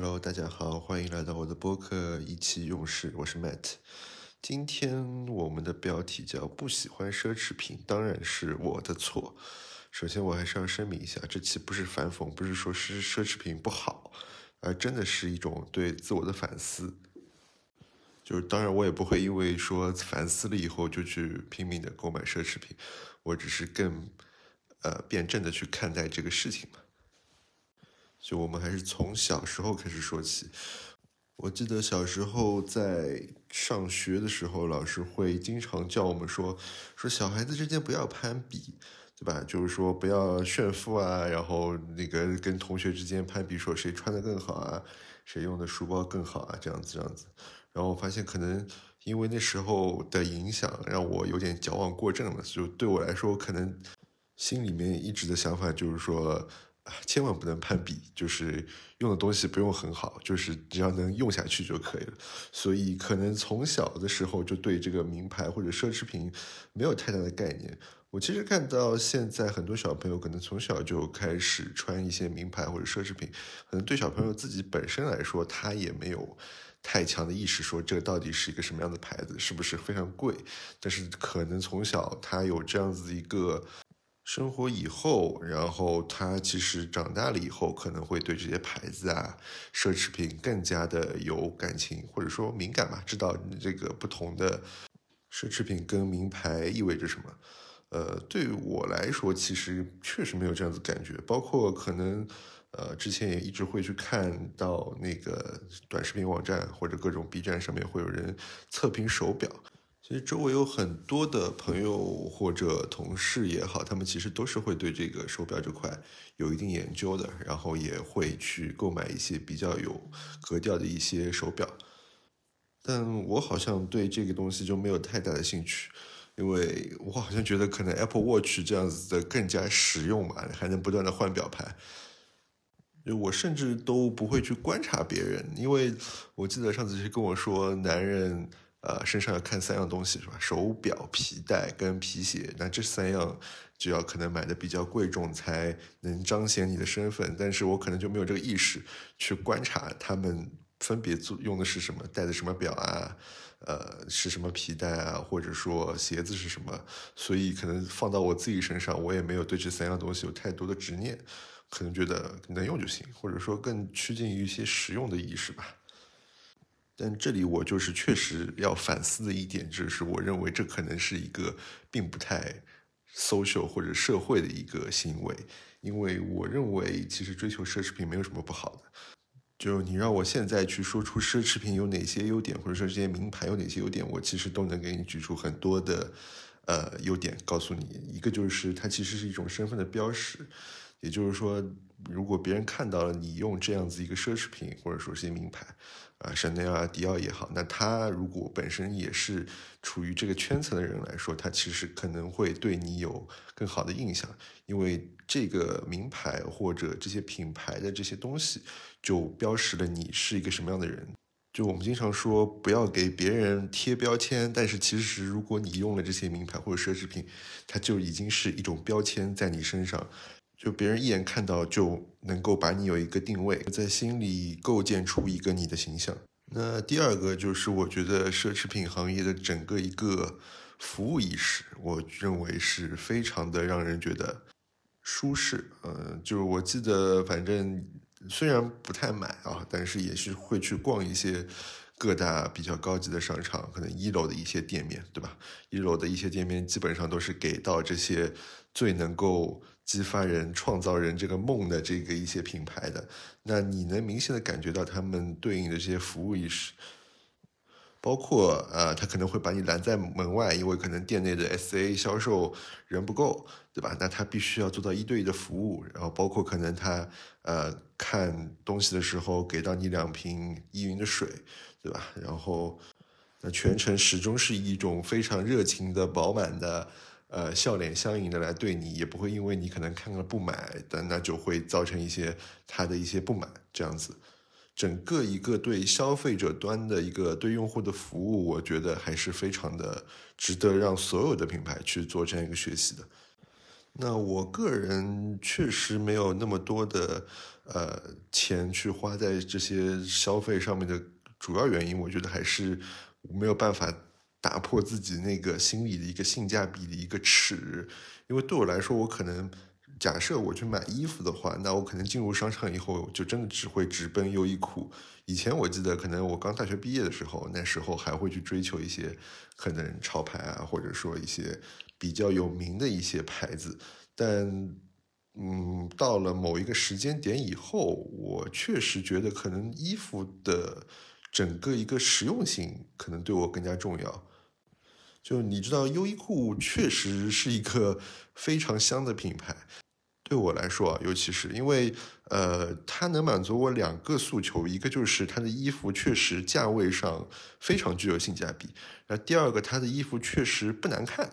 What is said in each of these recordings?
Hello，大家好，欢迎来到我的播客意气用事，我是 Matt。今天我们的标题叫“不喜欢奢侈品，当然是我的错”。首先，我还是要声明一下，这期不是反讽，不是说是奢侈品不好，而真的是一种对自我的反思。就是当然，我也不会因为说反思了以后就去拼命的购买奢侈品，我只是更呃辩证的去看待这个事情嘛。就我们还是从小时候开始说起。我记得小时候在上学的时候，老师会经常叫我们说，说小孩子之间不要攀比，对吧？就是说不要炫富啊，然后那个跟同学之间攀比，说谁穿的更好啊，谁用的书包更好啊，这样子这样子。然后我发现可能因为那时候的影响，让我有点矫枉过正了。就对我来说，可能心里面一直的想法就是说。千万不能攀比，就是用的东西不用很好，就是只要能用下去就可以了。所以可能从小的时候就对这个名牌或者奢侈品没有太大的概念。我其实看到现在很多小朋友可能从小就开始穿一些名牌或者奢侈品，可能对小朋友自己本身来说，他也没有太强的意识，说这个到底是一个什么样的牌子，是不是非常贵？但是可能从小他有这样子一个。生活以后，然后他其实长大了以后，可能会对这些牌子啊、奢侈品更加的有感情，或者说敏感吧，知道这个不同的奢侈品跟名牌意味着什么。呃，对于我来说，其实确实没有这样子感觉。包括可能，呃，之前也一直会去看到那个短视频网站或者各种 B 站上面会有人测评手表。其实周围有很多的朋友或者同事也好，他们其实都是会对这个手表这块有一定研究的，然后也会去购买一些比较有格调的一些手表。但我好像对这个东西就没有太大的兴趣，因为我好像觉得可能 Apple Watch 这样子的更加实用嘛，还能不断的换表盘。就我甚至都不会去观察别人，因为我记得上次是跟我说男人。呃，身上要看三样东西是吧？手表、皮带跟皮鞋。那这三样就要可能买的比较贵重，才能彰显你的身份。但是我可能就没有这个意识去观察他们分别做用的是什么，戴的什么表啊，呃，是什么皮带啊，或者说鞋子是什么。所以可能放到我自己身上，我也没有对这三样东西有太多的执念，可能觉得能用就行，或者说更趋近于一些实用的意识吧。但这里我就是确实要反思的一点，就是我认为这可能是一个并不太 social 或者社会的一个行为，因为我认为其实追求奢侈品没有什么不好的。就你让我现在去说出奢侈品有哪些优点，或者说这些名牌有哪些优点，我其实都能给你举出很多的呃优点，告诉你一个就是它其实是一种身份的标识，也就是说，如果别人看到了你用这样子一个奢侈品，或者说是些名牌。啊，香奈儿、迪奥也好，那他如果本身也是处于这个圈层的人来说，他其实可能会对你有更好的印象，因为这个名牌或者这些品牌的这些东西，就标识了你是一个什么样的人。就我们经常说不要给别人贴标签，但是其实如果你用了这些名牌或者奢侈品，它就已经是一种标签在你身上。就别人一眼看到就能够把你有一个定位，在心里构建出一个你的形象。那第二个就是我觉得奢侈品行业的整个一个服务意识，我认为是非常的让人觉得舒适。嗯，就是我记得，反正虽然不太买啊，但是也是会去逛一些各大比较高级的商场，可能一楼的一些店面，对吧？一楼的一些店面基本上都是给到这些最能够。激发人、创造人这个梦的这个一些品牌的，那你能明显的感觉到他们对应的这些服务意识，包括呃，他可能会把你拦在门外，因为可能店内的 S A 销售人不够，对吧？那他必须要做到一对一的服务，然后包括可能他呃看东西的时候给到你两瓶依云的水，对吧？然后那全程始终是一种非常热情的、饱满的。呃，笑脸相迎的来对你，也不会因为你可能看了不买，但那就会造成一些他的一些不满，这样子，整个一个对消费者端的一个对用户的服务，我觉得还是非常的值得让所有的品牌去做这样一个学习的。那我个人确实没有那么多的呃钱去花在这些消费上面的主要原因，我觉得还是没有办法打破自己那个心里的一个性价比的一个尺，因为对我来说，我可能。假设我去买衣服的话，那我可能进入商场以后，就真的只会直奔优衣库。以前我记得，可能我刚大学毕业的时候，那时候还会去追求一些可能潮牌啊，或者说一些比较有名的一些牌子。但，嗯，到了某一个时间点以后，我确实觉得可能衣服的整个一个实用性可能对我更加重要。就你知道，优衣库确实是一个非常香的品牌。对我来说啊，尤其是因为，呃，它能满足我两个诉求，一个就是它的衣服确实价位上非常具有性价比，那第二个它的衣服确实不难看，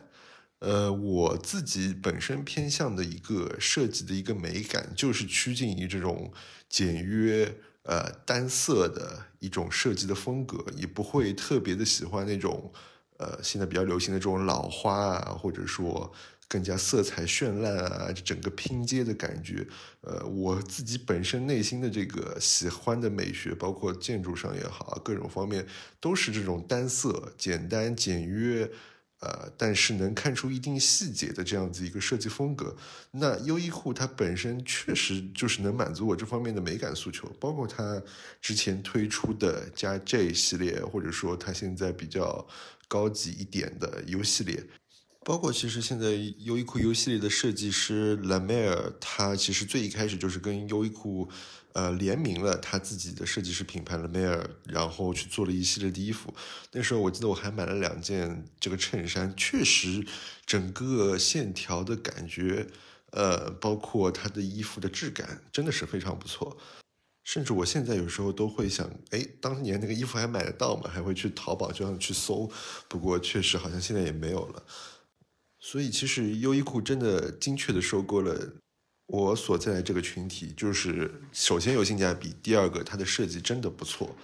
呃，我自己本身偏向的一个设计的一个美感，就是趋近于这种简约、呃单色的一种设计的风格，也不会特别的喜欢那种，呃，现在比较流行的这种老花啊，或者说。更加色彩绚烂啊，整个拼接的感觉，呃，我自己本身内心的这个喜欢的美学，包括建筑上也好，各种方面都是这种单色、简单、简约，呃，但是能看出一定细节的这样子一个设计风格。那优衣库它本身确实就是能满足我这方面的美感诉求，包括它之前推出的加 J 系列，或者说它现在比较高级一点的 U 系列。包括其实现在优衣库 U 系列的设计师 La Mer，他其实最一开始就是跟优衣库呃联名了他自己的设计师品牌 La Mer，然后去做了一系列的衣服。那时候我记得我还买了两件这个衬衫，确实整个线条的感觉，呃，包括它的衣服的质感真的是非常不错。甚至我现在有时候都会想，哎，当年那个衣服还买得到吗？还会去淘宝这样去搜。不过确实好像现在也没有了。所以，其实优衣库真的精确的收购了我所在的这个群体，就是首先有性价比，第二个它的设计真的不错。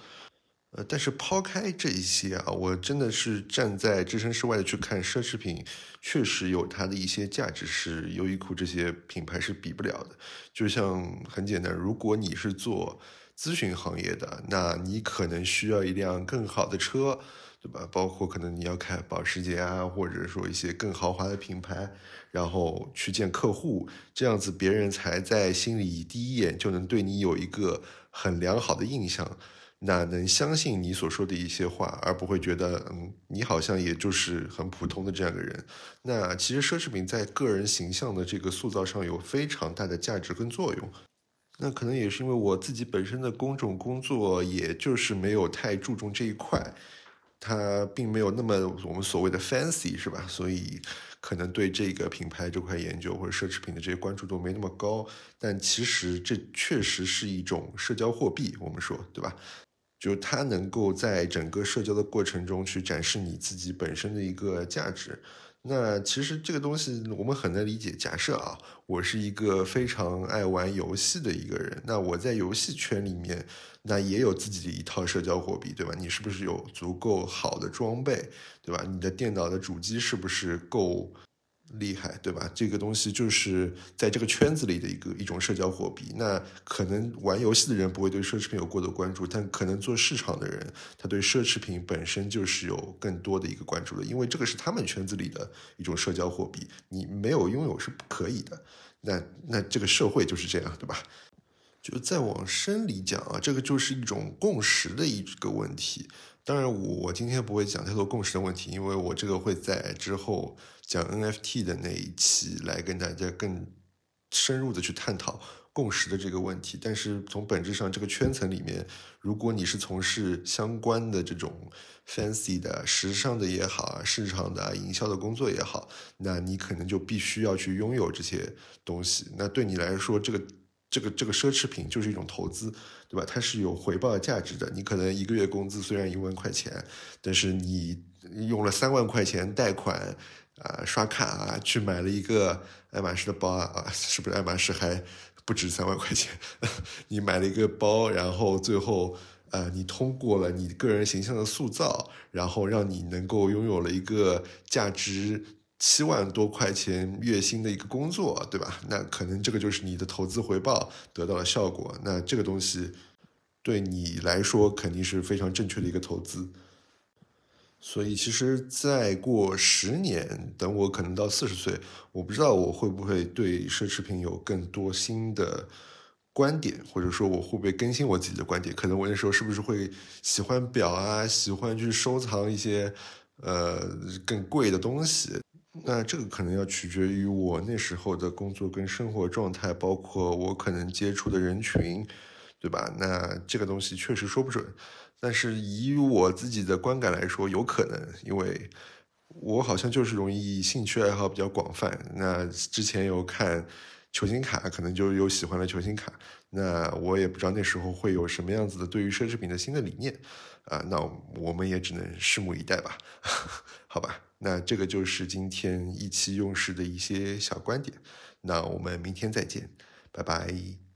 呃，但是抛开这一些啊，我真的是站在置身事外的去看奢侈品，确实有它的一些价值，是优衣库这些品牌是比不了的。就像很简单，如果你是做咨询行业的，那你可能需要一辆更好的车。对吧？包括可能你要开保时捷啊，或者说一些更豪华的品牌，然后去见客户，这样子别人才在心里第一眼就能对你有一个很良好的印象，那能相信你所说的一些话，而不会觉得嗯，你好像也就是很普通的这样的人。那其实奢侈品在个人形象的这个塑造上有非常大的价值跟作用。那可能也是因为我自己本身的工种工作，也就是没有太注重这一块。它并没有那么我们所谓的 fancy 是吧？所以可能对这个品牌这块研究或者奢侈品的这些关注度没那么高。但其实这确实是一种社交货币，我们说对吧？就它能够在整个社交的过程中去展示你自己本身的一个价值。那其实这个东西我们很难理解。假设啊，我是一个非常爱玩游戏的一个人，那我在游戏圈里面，那也有自己的一套社交货币，对吧？你是不是有足够好的装备，对吧？你的电脑的主机是不是够？厉害，对吧？这个东西就是在这个圈子里的一个一种社交货币。那可能玩游戏的人不会对奢侈品有过多关注，但可能做市场的人，他对奢侈品本身就是有更多的一个关注的，因为这个是他们圈子里的一种社交货币。你没有拥有是不可以的。那那这个社会就是这样，对吧？就再往深里讲啊，这个就是一种共识的一个问题。当然，我我今天不会讲太多共识的问题，因为我这个会在之后讲 NFT 的那一期来跟大家更深入的去探讨共识的这个问题。但是从本质上，这个圈层里面，如果你是从事相关的这种 fancy 的、时尚的也好，市场的、营销的工作也好，那你可能就必须要去拥有这些东西。那对你来说，这个。这个这个奢侈品就是一种投资，对吧？它是有回报价值的。你可能一个月工资虽然一万块钱，但是你用了三万块钱贷款啊，刷卡啊，去买了一个爱马仕的包啊，是不是爱马仕还不止三万块钱？你买了一个包，然后最后呃，你通过了你个人形象的塑造，然后让你能够拥有了一个价值。七万多块钱月薪的一个工作，对吧？那可能这个就是你的投资回报得到了效果，那这个东西对你来说肯定是非常正确的一个投资。所以，其实再过十年，等我可能到四十岁，我不知道我会不会对奢侈品有更多新的观点，或者说我会不会更新我自己的观点？可能我那时候是不是会喜欢表啊，喜欢去收藏一些呃更贵的东西？那这个可能要取决于我那时候的工作跟生活状态，包括我可能接触的人群，对吧？那这个东西确实说不准。但是以我自己的观感来说，有可能，因为我好像就是容易兴趣爱好比较广泛。那之前有看球星卡，可能就有喜欢的球星卡。那我也不知道那时候会有什么样子的对于奢侈品的新的理念啊。那我们也只能拭目以待吧，好吧？那这个就是今天意气用事的一些小观点。那我们明天再见，拜拜。